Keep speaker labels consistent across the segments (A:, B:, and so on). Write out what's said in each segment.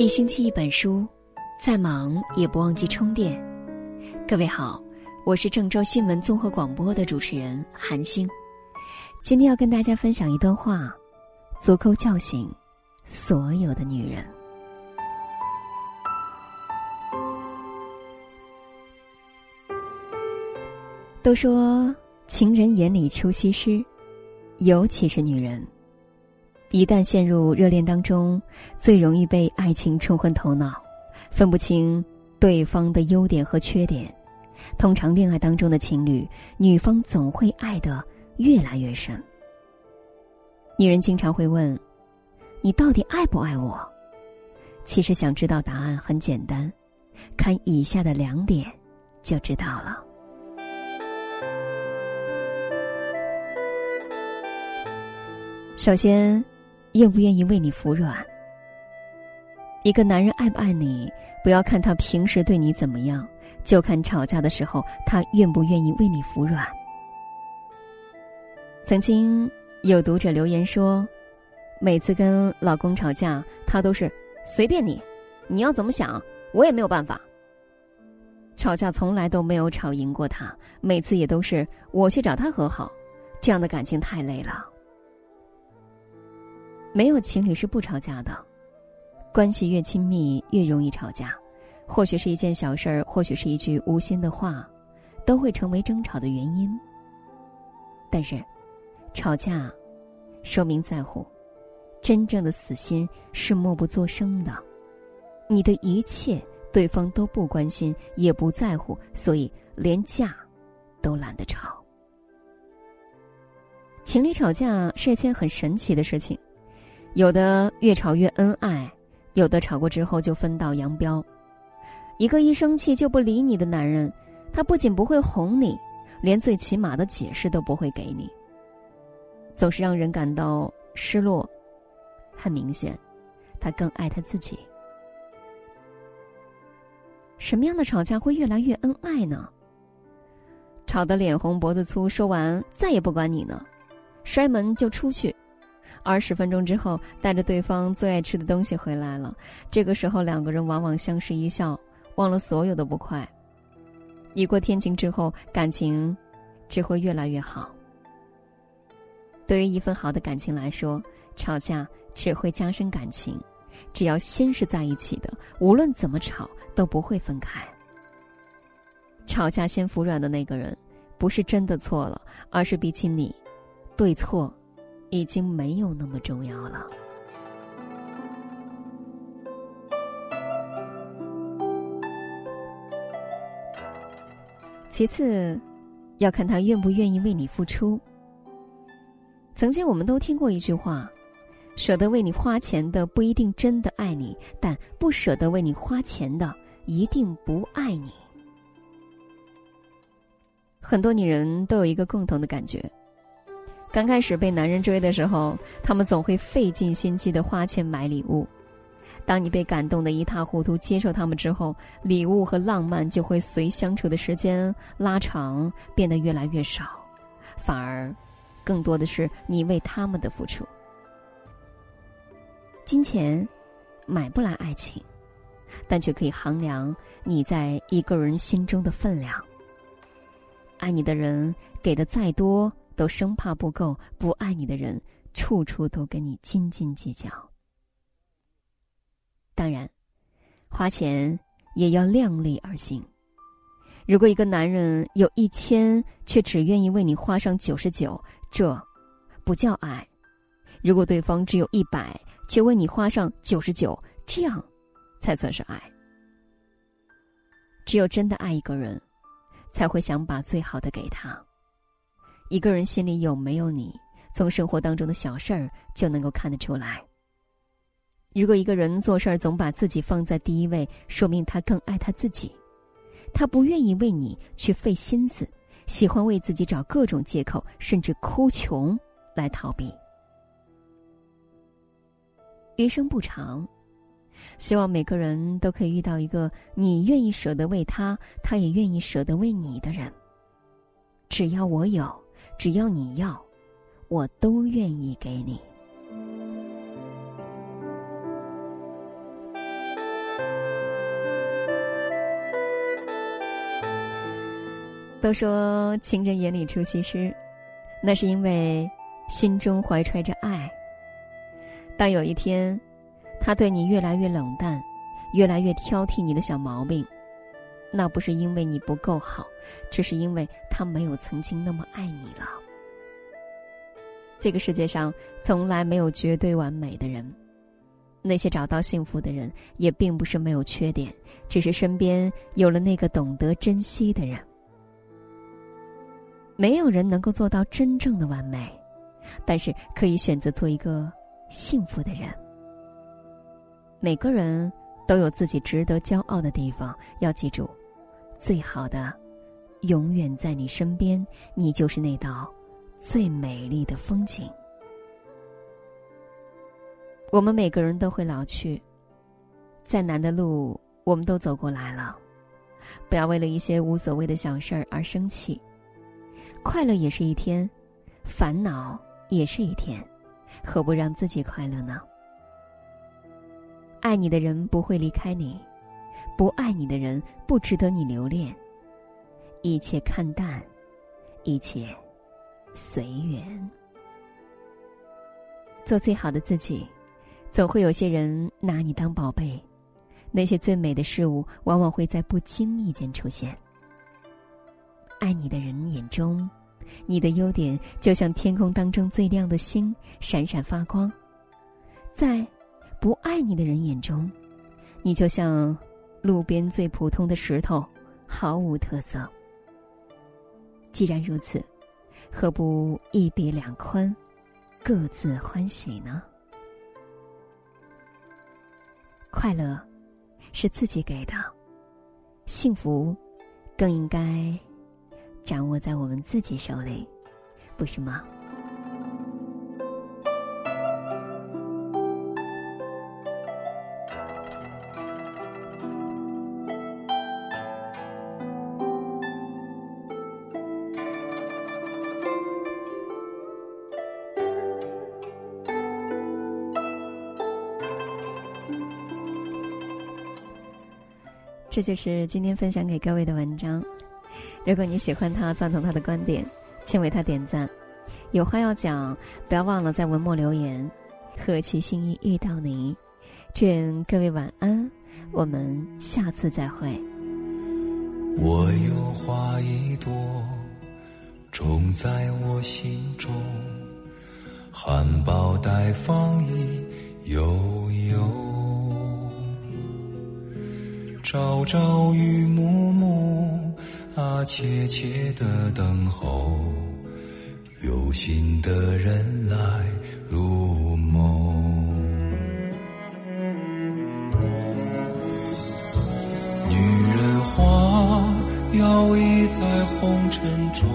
A: 一星期一本书，再忙也不忘记充电。各位好，我是郑州新闻综合广播的主持人韩星。今天要跟大家分享一段话，足够叫醒所有的女人。都说情人眼里出西施，尤其是女人。一旦陷入热恋当中，最容易被爱情冲昏头脑，分不清对方的优点和缺点。通常恋爱当中的情侣，女方总会爱得越来越深。女人经常会问：“你到底爱不爱我？”其实想知道答案很简单，看以下的两点就知道了。首先。愿不愿意为你服软？一个男人爱不爱你，不要看他平时对你怎么样，就看吵架的时候他愿不愿意为你服软。曾经有读者留言说，每次跟老公吵架，他都是随便你，你要怎么想，我也没有办法。吵架从来都没有吵赢过他，每次也都是我去找他和好，这样的感情太累了。没有情侣是不吵架的，关系越亲密越容易吵架，或许是一件小事儿，或许是一句无心的话，都会成为争吵的原因。但是，吵架说明在乎，真正的死心是默不作声的，你的一切对方都不关心，也不在乎，所以连架都懒得吵。情侣吵架是一件很神奇的事情。有的越吵越恩爱，有的吵过之后就分道扬镳。一个一生气就不理你的男人，他不仅不会哄你，连最起码的解释都不会给你，总是让人感到失落。很明显，他更爱他自己。什么样的吵架会越来越恩爱呢？吵得脸红脖子粗，说完再也不管你呢，摔门就出去。二十分钟之后，带着对方最爱吃的东西回来了。这个时候，两个人往往相视一笑，忘了所有的不快。雨过天晴之后，感情只会越来越好。对于一份好的感情来说，吵架只会加深感情。只要心是在一起的，无论怎么吵都不会分开。吵架先服软的那个人，不是真的错了，而是比起你，对错。已经没有那么重要了。其次，要看他愿不愿意为你付出。曾经我们都听过一句话：“舍得为你花钱的不一定真的爱你，但不舍得为你花钱的一定不爱你。”很多女人都有一个共同的感觉。刚开始被男人追的时候，他们总会费尽心机的花钱买礼物。当你被感动的一塌糊涂，接受他们之后，礼物和浪漫就会随相处的时间拉长变得越来越少，反而更多的是你为他们的付出。金钱买不来爱情，但却可以衡量你在一个人心中的分量。爱你的人给的再多。都生怕不够，不爱你的人处处都跟你斤斤计较。当然，花钱也要量力而行。如果一个男人有一千，却只愿意为你花上九十九，这不叫爱；如果对方只有一百，却为你花上九十九，这样才算是爱。只有真的爱一个人，才会想把最好的给他。一个人心里有没有你，从生活当中的小事儿就能够看得出来。如果一个人做事儿总把自己放在第一位，说明他更爱他自己，他不愿意为你去费心思，喜欢为自己找各种借口，甚至哭穷来逃避。余生不长，希望每个人都可以遇到一个你愿意舍得为他，他也愿意舍得为你的人。只要我有。只要你要我都愿意给你。都说情人眼里出西施那是因为心中怀揣着爱。当有一天他对你越来越冷淡越来越挑剔你的小毛病那不是因为你不够好，只是因为他没有曾经那么爱你了。这个世界上从来没有绝对完美的人，那些找到幸福的人也并不是没有缺点，只是身边有了那个懂得珍惜的人。没有人能够做到真正的完美，但是可以选择做一个幸福的人。每个人都有自己值得骄傲的地方，要记住，最好的永远在你身边，你就是那道最美丽的风景。我们每个人都会老去，再难的路我们都走过来了，不要为了一些无所谓的小事儿而生气。快乐也是一天，烦恼也是一天，何不让自己快乐呢？爱你的人不会离开你，不爱你的人不值得你留恋。一切看淡，一切随缘，做最好的自己。总会有些人拿你当宝贝，那些最美的事物，往往会在不经意间出现。爱你的人眼中，你的优点就像天空当中最亮的星，闪闪发光；在不爱你的人眼中，你就像路边最普通的石头，毫无特色。既然如此，何不一别两宽，各自欢喜呢？快乐是自己给的，幸福更应该。掌握在我们自己手里，不是吗？这就是今天分享给各位的文章。如果你喜欢他，赞同他的观点，请为他点赞。有话要讲，不要忘了在文末留言。何其心意遇到你，祝各位晚安，我们下次再会。
B: 我有花一朵，种在我心中，含苞待放意悠悠，朝朝与暮暮。啊，切切的等候，有心的人来入梦。女人花摇曳在红尘中，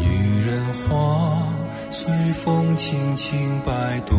B: 女人花随风轻轻摆动，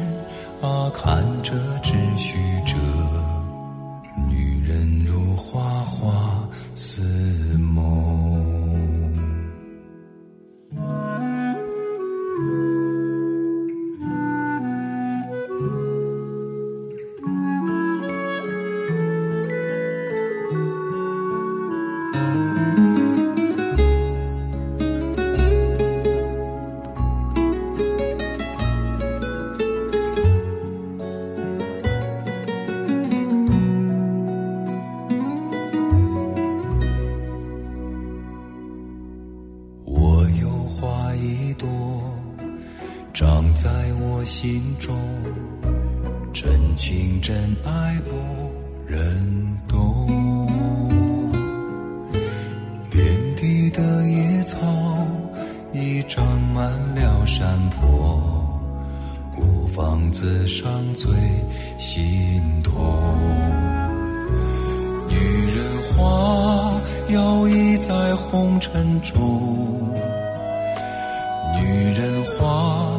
B: 把，看着只须折。女人如花花似。孤芳自赏最心痛。女人。花摇曳在红尘中，女人花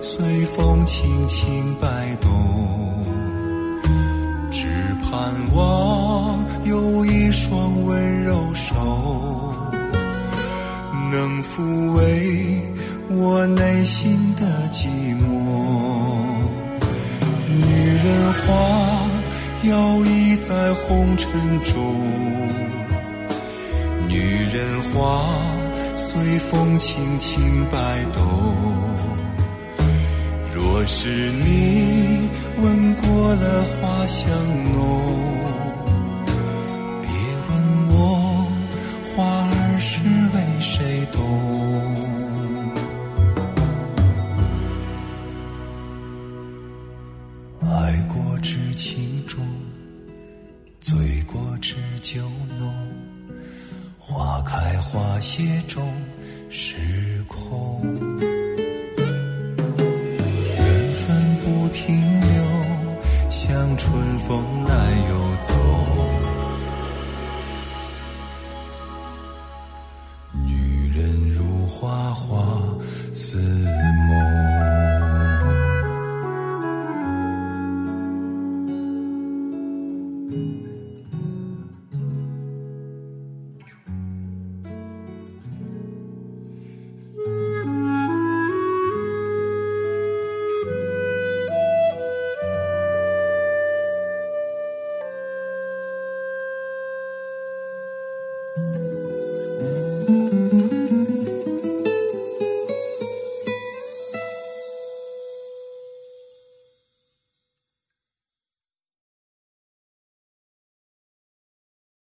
B: 随风轻轻摆动，只盼望有一双温柔手，能抚慰我内心的寂寞。女人花。摇曳在红尘中，女人花随风轻轻摆动。若是你闻过了花香浓，知情重，醉过知酒浓。花开花谢终是空。缘分不停留，像春风来又走。女人如花，花似梦。